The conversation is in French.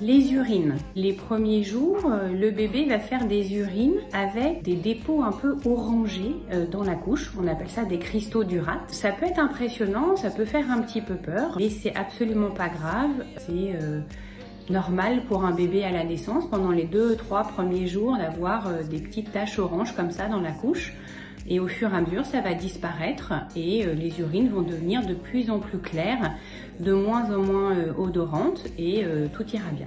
Les urines. Les premiers jours, euh, le bébé va faire des urines avec des dépôts un peu orangés euh, dans la couche. On appelle ça des cristaux d'urate. Ça peut être impressionnant, ça peut faire un petit peu peur, mais c'est absolument pas grave. C'est euh, normal pour un bébé à la naissance pendant les 2-3 premiers jours d'avoir des petites taches oranges comme ça dans la couche. Et au fur et à mesure, ça va disparaître et euh, les urines vont devenir de plus en plus claires, de moins en moins euh, odorantes et euh, tout ira bien.